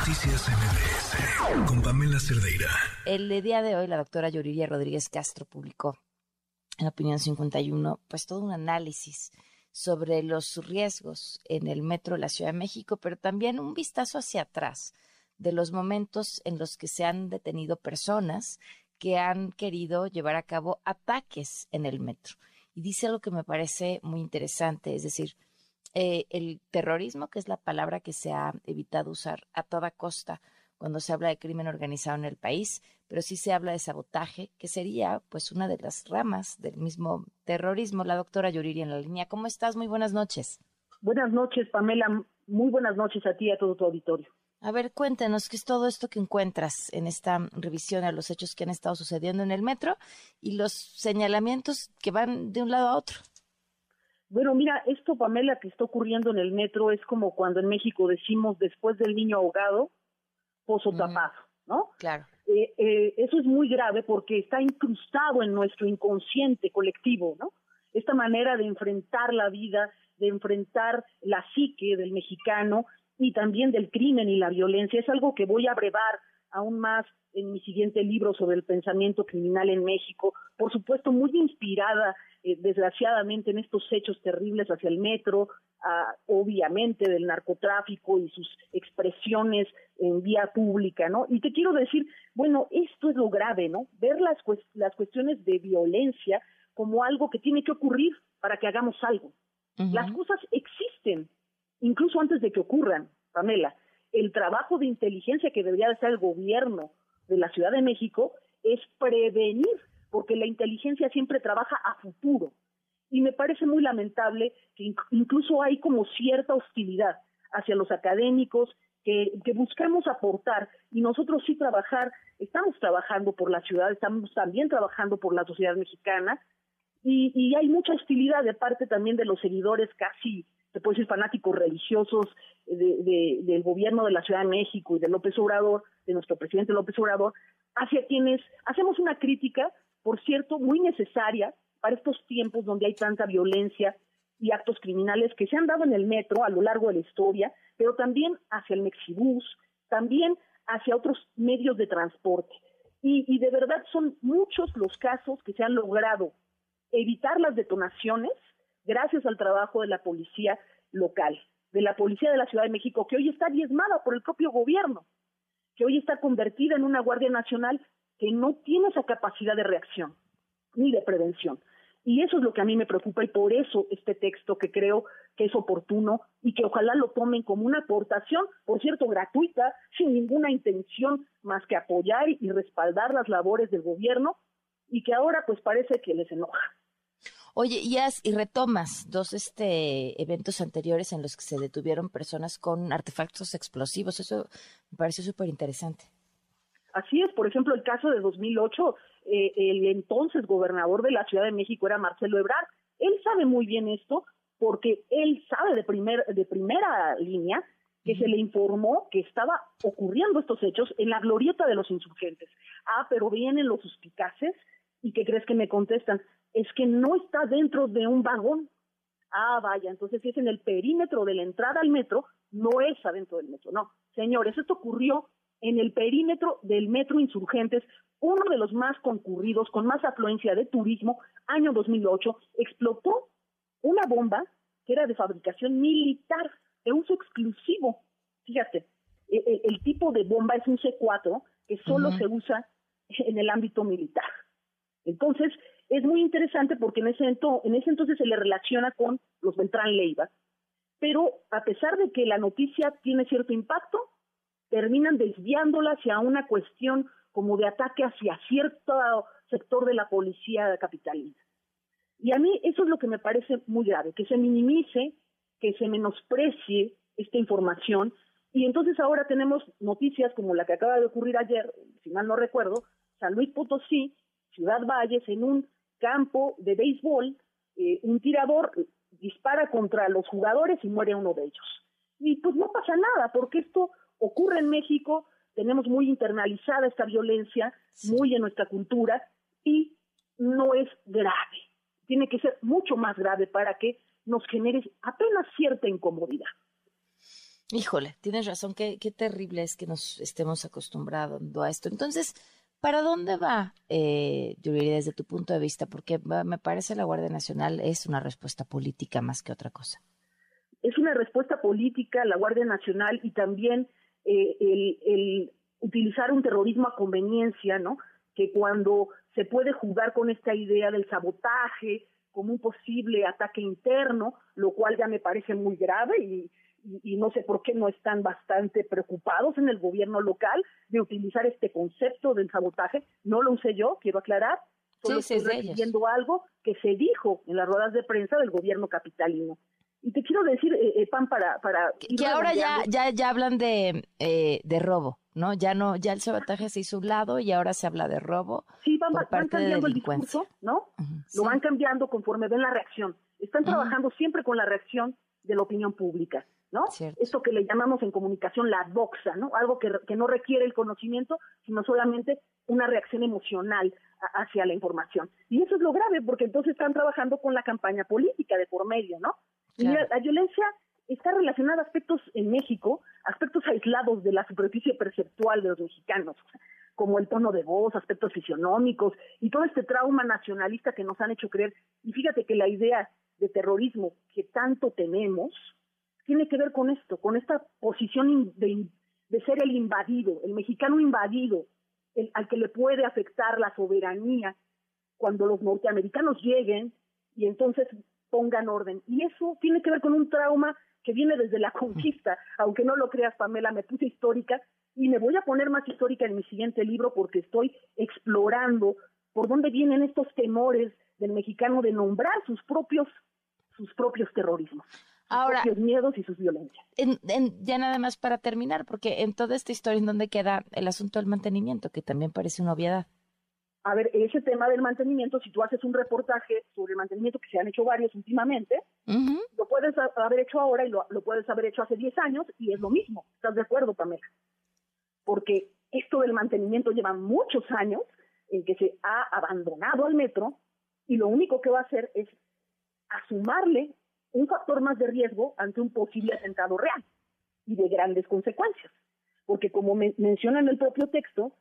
Noticias MBS con Pamela Cerdeira. El día de hoy, la doctora Yuriria Rodríguez Castro publicó en Opinión 51, pues todo un análisis sobre los riesgos en el metro de la Ciudad de México, pero también un vistazo hacia atrás de los momentos en los que se han detenido personas que han querido llevar a cabo ataques en el metro. Y dice algo que me parece muy interesante, es decir, eh, el terrorismo, que es la palabra que se ha evitado usar a toda costa cuando se habla de crimen organizado en el país, pero sí se habla de sabotaje, que sería pues una de las ramas del mismo terrorismo. La doctora Yuriri en la línea. ¿Cómo estás? Muy buenas noches. Buenas noches, Pamela. Muy buenas noches a ti y a todo tu auditorio. A ver, cuéntanos qué es todo esto que encuentras en esta revisión a los hechos que han estado sucediendo en el metro y los señalamientos que van de un lado a otro. Bueno, mira, esto, Pamela, que está ocurriendo en el metro es como cuando en México decimos después del niño ahogado, pozo tapado, ¿no? Claro. Eh, eh, eso es muy grave porque está incrustado en nuestro inconsciente colectivo, ¿no? Esta manera de enfrentar la vida, de enfrentar la psique del mexicano y también del crimen y la violencia es algo que voy a brevar aún más en mi siguiente libro sobre el pensamiento criminal en México, por supuesto muy inspirada eh, desgraciadamente en estos hechos terribles hacia el metro, ah, obviamente del narcotráfico y sus expresiones en vía pública, ¿no? Y te quiero decir, bueno, esto es lo grave, ¿no? Ver las, las cuestiones de violencia como algo que tiene que ocurrir para que hagamos algo. Las cosas existen, incluso antes de que ocurran, Pamela. El trabajo de inteligencia que debería de hacer el gobierno de la Ciudad de México es prevenir, porque la inteligencia siempre trabaja a futuro. Y me parece muy lamentable que incluso hay como cierta hostilidad hacia los académicos que, buscamos aportar y nosotros sí trabajar, estamos trabajando por la ciudad, estamos también trabajando por la sociedad mexicana y, y hay mucha hostilidad de parte también de los seguidores casi, te puedo decir, fanáticos religiosos de, del gobierno de la Ciudad de México y de López Obrador, de nuestro presidente López Obrador, hacia quienes hacemos una crítica, por cierto, muy necesaria para estos tiempos donde hay tanta violencia y actos criminales que se han dado en el metro a lo largo de la historia, pero también hacia el Mexibus, también hacia otros medios de transporte. Y, y de verdad son muchos los casos que se han logrado evitar las detonaciones gracias al trabajo de la policía local de la Policía de la Ciudad de México, que hoy está diezmada por el propio gobierno, que hoy está convertida en una Guardia Nacional que no tiene esa capacidad de reacción ni de prevención. Y eso es lo que a mí me preocupa y por eso este texto que creo que es oportuno y que ojalá lo tomen como una aportación, por cierto, gratuita, sin ninguna intención más que apoyar y respaldar las labores del gobierno y que ahora pues parece que les enoja. Oye, y, y retomas dos este, eventos anteriores en los que se detuvieron personas con artefactos explosivos. Eso me pareció súper interesante. Así es, por ejemplo, el caso de 2008, eh, el entonces gobernador de la Ciudad de México era Marcelo Ebrard. Él sabe muy bien esto porque él sabe de, primer, de primera línea que se le informó que estaba ocurriendo estos hechos en la glorieta de los insurgentes. Ah, pero vienen los suspicaces y ¿qué crees que me contestan? Es que no está dentro de un vagón. Ah, vaya, entonces si es en el perímetro de la entrada al metro, no es adentro del metro. No, señores, esto ocurrió en el perímetro del metro Insurgentes, uno de los más concurridos, con más afluencia de turismo, año 2008, explotó una bomba que era de fabricación militar, de uso exclusivo. Fíjate, e, e, el, tipo de bomba es un C4 que solo se usa en el ámbito militar. Entonces, es muy interesante porque en ese, en ese entonces se le relaciona con los Beltrán Leiva, pero a pesar de que la noticia tiene cierto impacto, terminan desviándola hacia una cuestión como de ataque hacia cierto sector de la policía capitalina. Y a mí eso es lo que me parece muy grave, que se minimice, que se menosprecie esta información. Y entonces ahora tenemos noticias como la que acaba de ocurrir ayer, si mal no recuerdo, San Luis Potosí, Ciudad Valles, en un campo de béisbol, eh, un tirador dispara contra los jugadores y muere uno de ellos. Y pues no pasa nada, porque esto ocurre en México, tenemos muy internalizada esta violencia, muy en nuestra cultura, y no es grave. Tiene que ser mucho más grave para que nos genere apenas cierta incomodidad. Híjole, tienes razón, qué, qué terrible es que nos estemos acostumbrando a esto. Entonces, ¿para dónde va, eh, desde tu punto de vista? Porque me parece la Guardia Nacional es una respuesta política más que otra cosa. Es una respuesta política, la Guardia Nacional, y también eh, el, el utilizar un terrorismo a conveniencia, ¿no? Que cuando se puede jugar con esta idea del sabotaje como un posible ataque interno, lo cual ya me parece muy grave y y, no sé por qué no están bastante preocupados en el gobierno local de utilizar este concepto del sabotaje. No lo usé yo, quiero aclarar. Solo estoy refiriendo algo que se dijo en las ruedas de prensa del gobierno capitalino. Y te quiero decir, eh, eh Pan, para... para que ahora ya, ya, ya hablan de, eh, de robo, ¿no? Ya no ya el sabotaje se hizo un lado y ahora se habla de robo Sí, van, cambiando el discurso, ¿no? Lo van cambiando conforme ven la reacción. Están trabajando siempre con la reacción de la opinión pública. ¿No? Esto que le llamamos en comunicación la boxa, ¿no? Algo que, que no requiere el conocimiento, sino solamente una reacción emocional hacia la información. Y eso es lo grave, porque entonces están trabajando con la campaña política de por medio, ¿no? Y la, violencia está relacionada a aspectos en México, aspectos aislados de la superficie perceptual de los mexicanos, como el tono de voz, aspectos fisionómicos y todo este trauma nacionalista que nos han hecho creer. Y fíjate que la idea de terrorismo que tanto tenemos, tiene que ver con esto, con esta posición de, ser el invadido, el mexicano invadido, el, al que le puede afectar la soberanía cuando los norteamericanos lleguen y entonces pongan orden. Y eso tiene que ver con un trauma que viene desde la conquista, aunque no lo creas, Pamela, me puse histórica y me voy a poner más histórica en mi siguiente libro porque estoy explorando por dónde vienen estos temores del mexicano de nombrar sus propios sus propios terrorismos. Ahora, sus miedos y sus violencias. ya nada más para terminar, porque en toda esta historia, ¿en dónde queda el asunto del mantenimiento? Que también parece una obviedad. A ver, ese tema del mantenimiento, si tú haces un reportaje sobre el mantenimiento, que se han hecho varios últimamente, lo puedes haber hecho ahora y lo, lo, puedes haber hecho hace 10 años y es lo mismo. ¿Estás de acuerdo, Pamela? Porque esto del mantenimiento lleva muchos años en que se ha abandonado al metro y lo único que va a hacer es asumarle un factor más de riesgo ante un posible atentado real y de grandes consecuencias. Porque como menciona en el propio texto,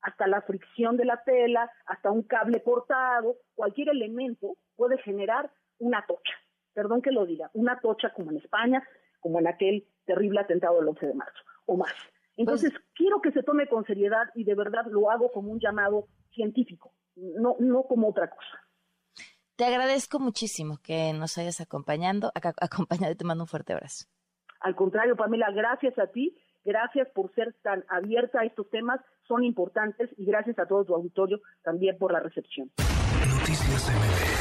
hasta la fricción de la tela, hasta un cable cortado, cualquier elemento puede generar una tocha. Perdón que lo diga, una tocha como en España, como en aquel terrible atentado del 11 de marzo, o más. Entonces, pues quiero que se tome con seriedad y de verdad lo hago como un llamado científico, no, no como otra cosa. Te agradezco muchísimo que nos hayas acompañando, acompañado y te mando un fuerte abrazo. Al contrario, Pamela, gracias a ti, gracias por ser tan abierta a estos temas, son importantes y gracias a todo tu auditorio también por la recepción. Noticias MBS